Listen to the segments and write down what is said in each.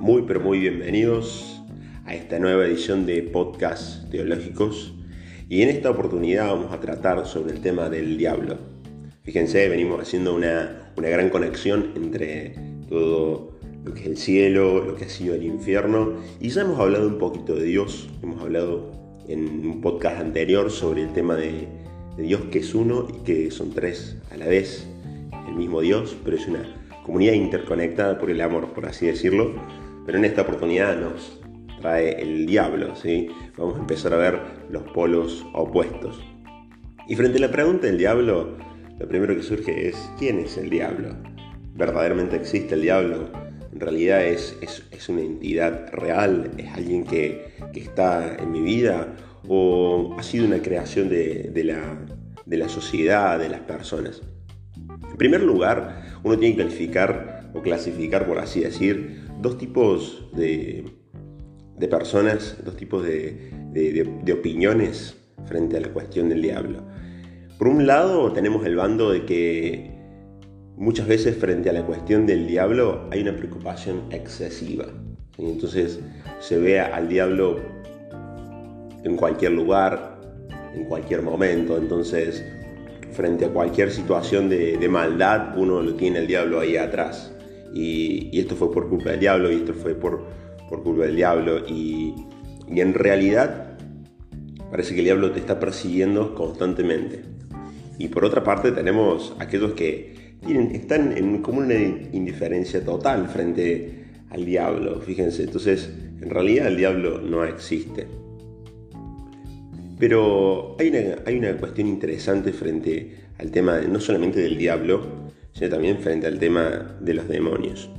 Muy pero muy bienvenidos a esta nueva edición de Podcast Teológicos. Y en esta oportunidad vamos a tratar sobre el tema del diablo. Fíjense, venimos haciendo una, una gran conexión entre todo lo que es el cielo, lo que ha sido el infierno. Y ya hemos hablado un poquito de Dios, hemos hablado en un podcast anterior sobre el tema de, de Dios que es uno y que son tres a la vez, el mismo Dios, pero es una comunidad interconectada por el amor, por así decirlo, pero en esta oportunidad nos trae el diablo, ¿sí? Vamos a empezar a ver los polos opuestos. Y frente a la pregunta del diablo, lo primero que surge es, ¿quién es el diablo? ¿Verdaderamente existe el diablo? En realidad es, es, una entidad real, es alguien que, que, está en mi vida o ha sido una creación de, de, la, de la sociedad, de las personas. En primer lugar, uno tiene que calificar o clasificar, por así decir, dos tipos de, personas, dos tipos de, de, opiniones frente a la cuestión del diablo. Por un lado, tenemos el bando de que muchas veces frente a la cuestión del diablo hay una preocupación excesiva. Entonces se ve al diablo en cualquier lugar, en cualquier momento. Entonces frente a cualquier situación de, maldad, uno lo tiene el diablo ahí atrás. Y, esto fue por culpa del diablo, y esto fue por, por culpa del diablo. Y, en realidad parece que el diablo te está persiguiendo constantemente. Y por otra parte tenemos aquellos que están en como una indiferencia total frente al diablo, fíjense. Entonces, en realidad el diablo no existe. Pero hay una, hay una cuestión interesante frente al tema no solamente del diablo, sino también frente al tema de los demonios.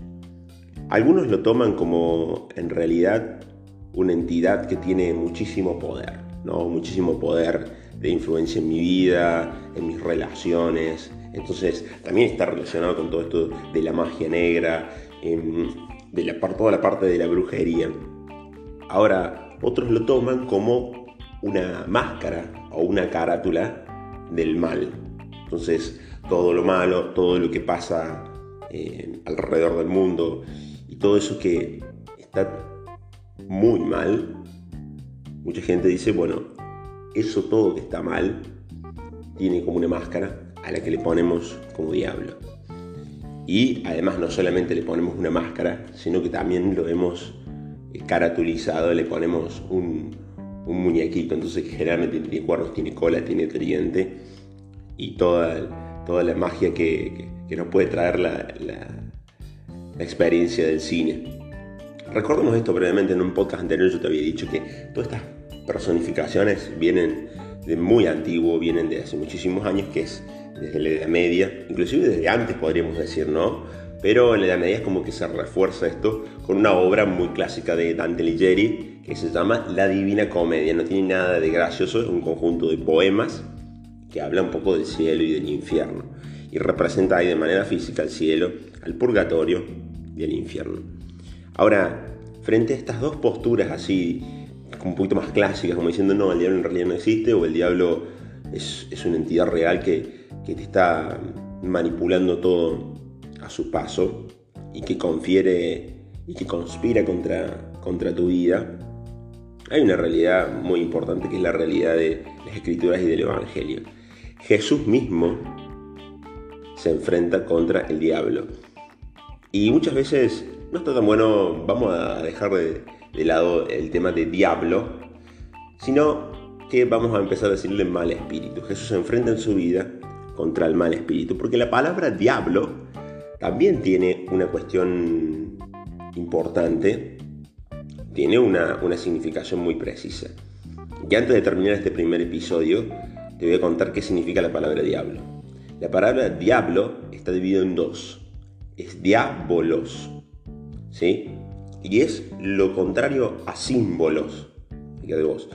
Algunos lo toman como en realidad una entidad que tiene muchísimo poder, ¿no? muchísimo poder de influencia en mi vida, en mis relaciones. Entonces también está relacionado con todo esto de la magia negra, de la, toda la parte de la brujería. Ahora, otros lo toman como una máscara o una carátula del mal. Entonces, todo lo malo, todo lo que pasa eh, alrededor del mundo y todo eso que está muy mal, mucha gente dice, bueno, eso todo que está mal tiene como una máscara a la que le ponemos como diablo. Y además no solamente le ponemos una máscara, sino que también lo hemos caratulizado, le ponemos un, un muñequito, entonces generalmente tiene cuernos, tiene cola, tiene tridente y toda, toda la magia que, nos puede traer la, la, experiencia del cine. Recordemos esto brevemente, en un podcast anterior yo te había dicho que todas estas personificaciones vienen de muy antiguo, vienen de hace muchísimos años, que es desde la Edad Media, inclusive desde antes podríamos decir, ¿no? Pero en la Edad Media es como que se refuerza esto con una obra muy clásica de Dante Alighieri que se llama La Divina Comedia. No tiene nada de gracioso, es un conjunto de poemas que habla un poco del cielo y del infierno. Y representa ahí de manera física el cielo, al purgatorio y el infierno. Ahora, frente a estas dos posturas así, un poquito más clásicas, como diciendo, no, el diablo en realidad no existe, o el diablo es, es una entidad real que, que te está manipulando todo a su paso y que confiere y que conspira contra, contra tu vida, hay una realidad muy importante que es la realidad de las escrituras y del Evangelio. Jesús mismo se enfrenta contra el diablo. Y muchas veces no está tan bueno, vamos a dejar de, lado el tema de diablo, sino que vamos a empezar a decirle mal espíritu. Jesús se enfrenta en su vida contra el mal espíritu, porque la palabra diablo también tiene una cuestión importante, tiene una, significación muy precisa. Y antes de terminar este primer episodio, te voy a contar qué significa la palabra diablo. La palabra diablo está dividida en dos. Es diabolos, ¿sí? Y es lo contrario a símbolos. Vos.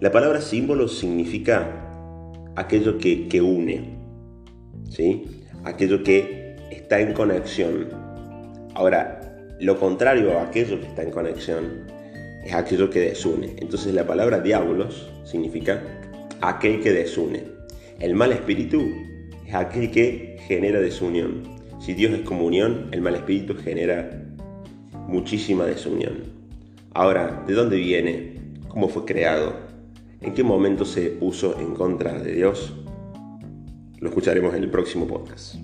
La palabra símbolos significa aquello que, que une, ¿sí? Aquello que está en conexión. Ahora, lo contrario a aquello que está en conexión es aquello que desune. Entonces la palabra diablos significa aquel que desune. El mal espíritu es aquel que genera desunión. Si Dios es comunión, el mal espíritu genera muchísima desunión. Ahora, ¿de dónde viene? ¿Cómo fue creado? ¿En qué momento se puso en contra de Dios? Lo escucharemos en el próximo podcast.